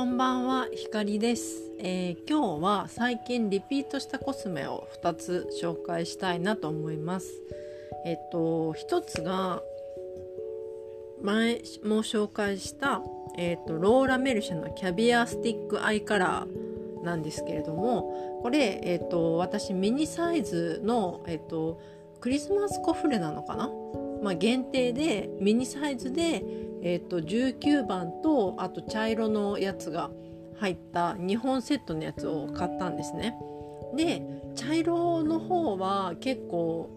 こんばんは、ひかりです、えー、今日は最近リピートしたコスメを2つ紹介したいなと思います。えっと、1つが前も紹介した、えっと、ローラ・メルシエのキャビアスティックアイカラーなんですけれども、これ、えっと、私ミニサイズの、えっと、クリスマスコフレなのかな？まあ、限定でミニサイズでえーと、19番とあと茶色のやつが入った2本セットのやつを買ったんですね。で茶色の方は結構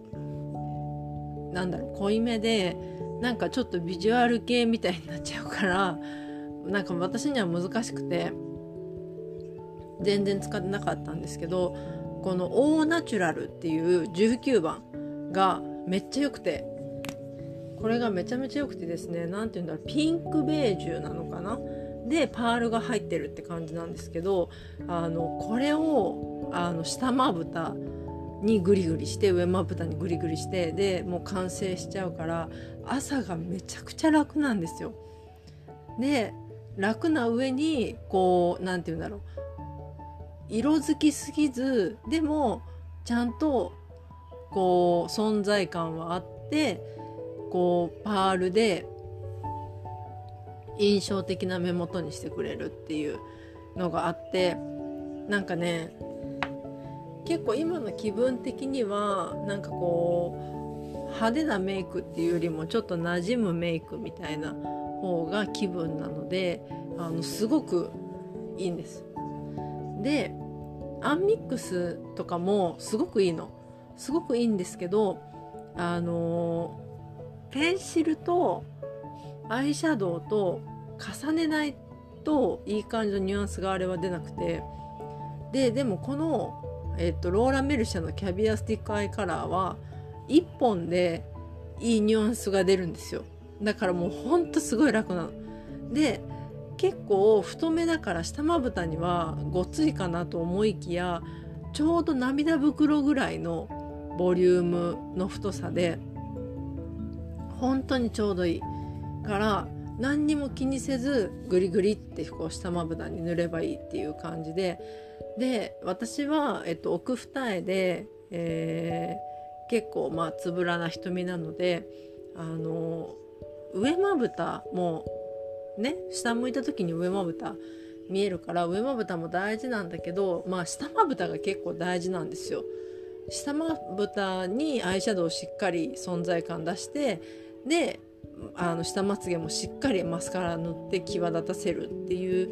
なんだろう濃いめでなんかちょっとビジュアル系みたいになっちゃうからなんか私には難しくて全然使ってなかったんですけどこのオーナチュラルっていう19番がめっちゃ良くてこれがめちゃめちゃ良くてですね何て言うんだろうピンクベージュなのかな？でパールが入ってるって感じなんですけどあのこれをあの下まぶたにグリグリして上まぶたにグリグリしてでもう完成しちゃうから朝がめちゃくちゃ楽なんですよ。で楽な上にこう何て言うんだろう色づきすぎずでもちゃんとこう存在感はあってこうパールで印象的な目元にしてくれるっていうのがあってなんかね結構今の気分的にはなんかこう派手なメイクっていうよりもちょっと馴染むメイクみたいな方が気分なのであのすごくいいんです。でアンミックスとかもすごくいいのすごくいいんですけどあのペンシルとアイシャドウと重ねないといい感じのニュアンスがあれは出なくて。ででもこの、えっと、ローラ・メルシエのキャビアスティックアイカラーは1本でいいニュアンスが出るんですよ。だからもうほんとすごい楽なの。で結構太めだから下まぶたにはごっついかなと思いきやちょうど涙袋ぐらいのボリュームの太さで本当にちょうどいいから何にも気にせずグリグリってこう下まぶたに塗ればいいっていう感じでで私は、えっと、奥二重で、えー、結構まあつぶらな瞳なのであの上まぶたもね下向いた時に上まぶた見えるから上まぶたも大事なんだけどまあ下まぶたが結構大事なんですよ。下まぶたにアイシャドウをしっかり存在感出してであの下まつげもしっかりマスカラ塗って際立たせるっていう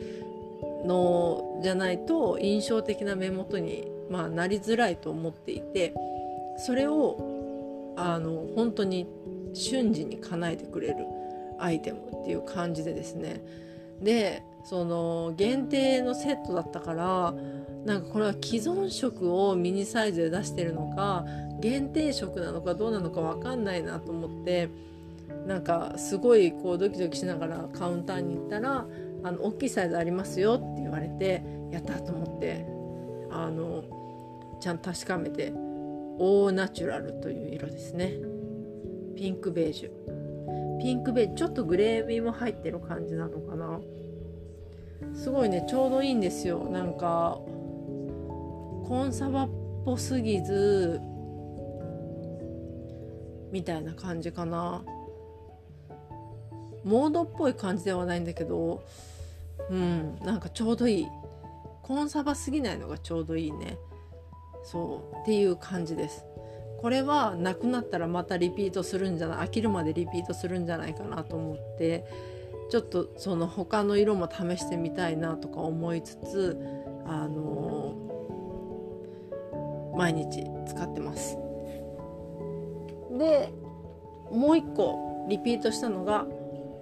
のじゃないと印象的な目元に、まあ、なりづらいと思っていてそれをあの本当に瞬時に叶えてくれるアイテムっていう感じでですね。でその限定のセットだったからなんかこれは既存色をミニサイズで出してるのか限定色なのかどうなのか分かんないなと思ってなんかすごいこうドキドキしながらカウンターに行ったら「あの大きいサイズありますよ」って言われてやったと思ってあのちゃんと確かめてオーナチュラルという色ですね。ピンクベージュ。ピンクベージュちょっとグレー味も入ってる感じなのかな。すごいねちょうどいいんですよ。なんかコンサバっぽすぎずみたいな感じかな。モードっぽい感じではないんだけどうんなんかちょうどいい。コンサバすぎないのがちょうどいいね。そうっていう感じです。これはなくなったらまたリピートするんじゃない飽きるまでリピートするんじゃないかなと思ってちょっとその他の色も試してみたいなとか思いつつあのー、毎日使ってます。でもう一個リピートしたのが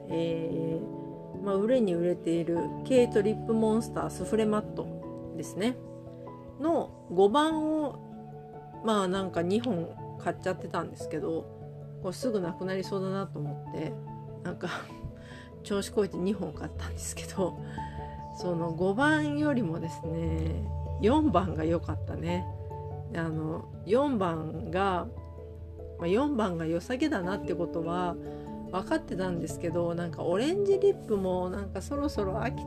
えー、まあ、売れに売れているケイトリップモンスタースフレマットですね。の5番をまあなんか2本買っちゃってたんですけどこれすぐなくなりそうだなと思ってなんか 調子こいて2本買ったんですけどその5番よりもですね4番が良かったね。あの4番が、ま、4番が良さげだなってことは分かってたんですけどなんかオレンジリップもなんかそろそろ飽き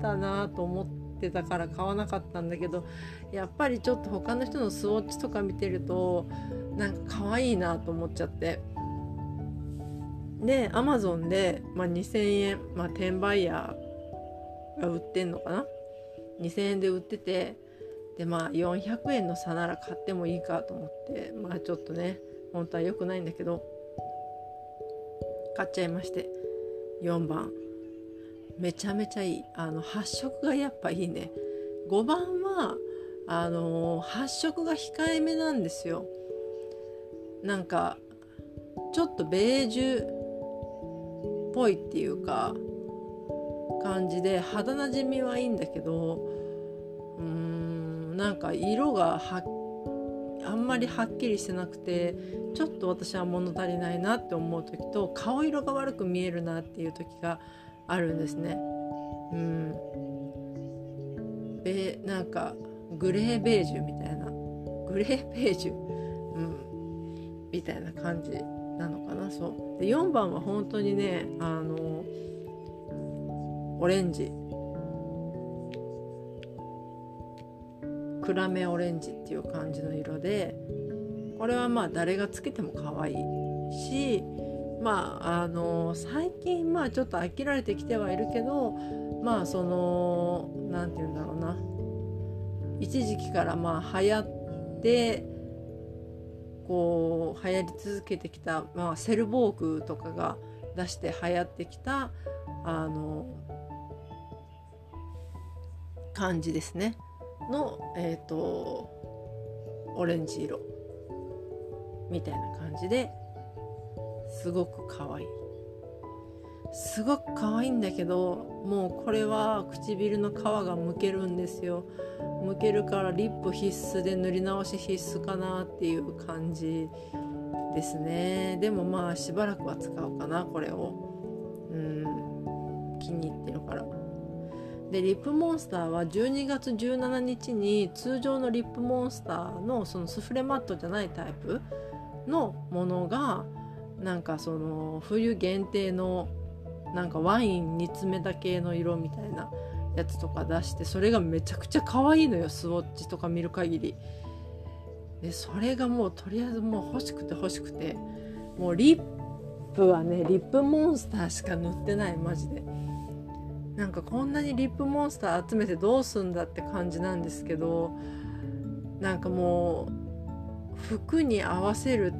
たなと思ってたから買わなかったんだけどやっぱりちょっと他の人のスウォッチとか見てるとなんか可愛いなと思っちゃって。でアマゾンで、まあ、2,000円、まあ、転売ヤーが売ってんのかな？2,000円で売っててでまあ400円の差なら買ってもいいかと思ってまあちょっとね本当は良くないんだけど買っちゃいまして。4番。めちゃめちゃいい。あの発色がやっぱいいね。5番はあの発色が控えめなんですよ。なんかちょっとベージュっぽいっていうか感じで肌なじみはいいんだけどうーんなんか色がはあんまりはっきりしてなくてちょっと私は物足りないなって思う時と顔色が悪く見えるなっていう時があるんですね。うん。べなんかグレーベージュみたいな。グレーベージュ、うん、みたいな感じなのかな。そう。で4番は本当にねあのオレンジ。暗めオレンジっていう感じの色でこれはまあ誰がつけても可愛いしまああの最近まあちょっと飽きられてきてはいるけどまあその何て言うんだろうな。一時期からまあ流行ってこう流行り続けてきた、まあ、セルボークとかが出して流行ってきたあの感じですね。のえ、ー、とオレンジ色。みたいな感じですごく可愛い。すごく可愛いんだけどもうこれは唇の皮がむけるんですよ。むけるからリップ必須で塗り直し必須かなっていう感じですね。でもまあしばらくは使おうかなこれを。でリップモンスターは12月17日に通常のリップモンスターのそのスフレマットじゃないタイプのものがなんかその冬限定のなんかワイン煮詰めた系の色みたいなやつとか出してそれがめちゃくちゃ可愛いのよスウォッチとか見る限り。でそれがもうとりあえずもう欲しくて欲しくて。もうリップはねリップモンスターしか塗ってないマジで。なんかこんなにリップモンスター集めてどうすんだって感じなんですけどなんかもう服に合わせる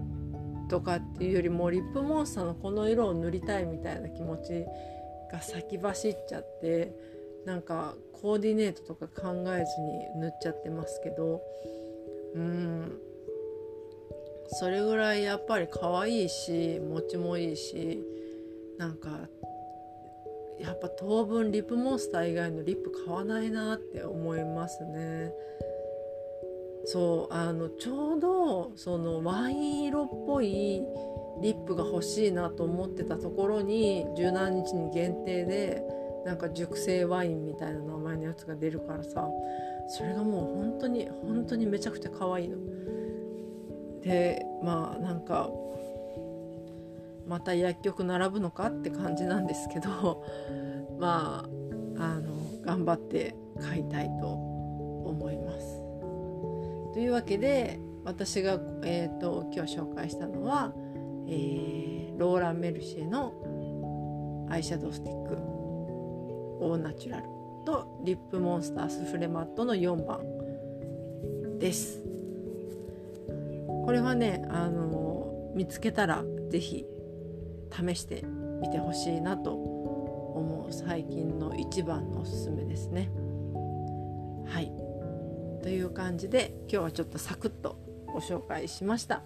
とかっていうよりもリップモンスターのこの色を塗りたいみたいな気持ちが先走っちゃってなんかコーディネートとか考えずに塗っちゃってますけどうん。それぐらいやっぱり可愛いし持ちもいいしなんかやっぱ当分リップモンスター以外のリップ買わないなって思いますね。そうあのちょうどそのワイン色っぽいリップが欲しいなと思ってたところに17日に限定でなんか熟成ワインみたいな名前のやつが出るからさそれがもう本当に本当にめちゃくちゃ可愛いの。でまあなんかまた薬局並ぶのかって感じなんですけど まああの頑張って買いたいと思います。というわけで私が、えーと、今日紹介したのは、えー、ローラン・メルシエのアイシャドウスティックオーナチュラルとリップモンスタースフレマットの4番ですこれはねあの見つけたら是非試してみてほしいなと思う最近の一番のおすすめですね。はい。という感じで今日はちょっとサクッとご紹介しました、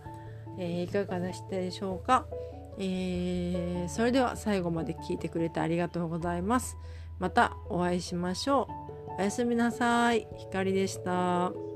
えー、いかがでしたでしょうか、えー、それでは最後まで聞いてくれてありがとうございます。またお会いしましょう。おやすみなさい。ひかりでした。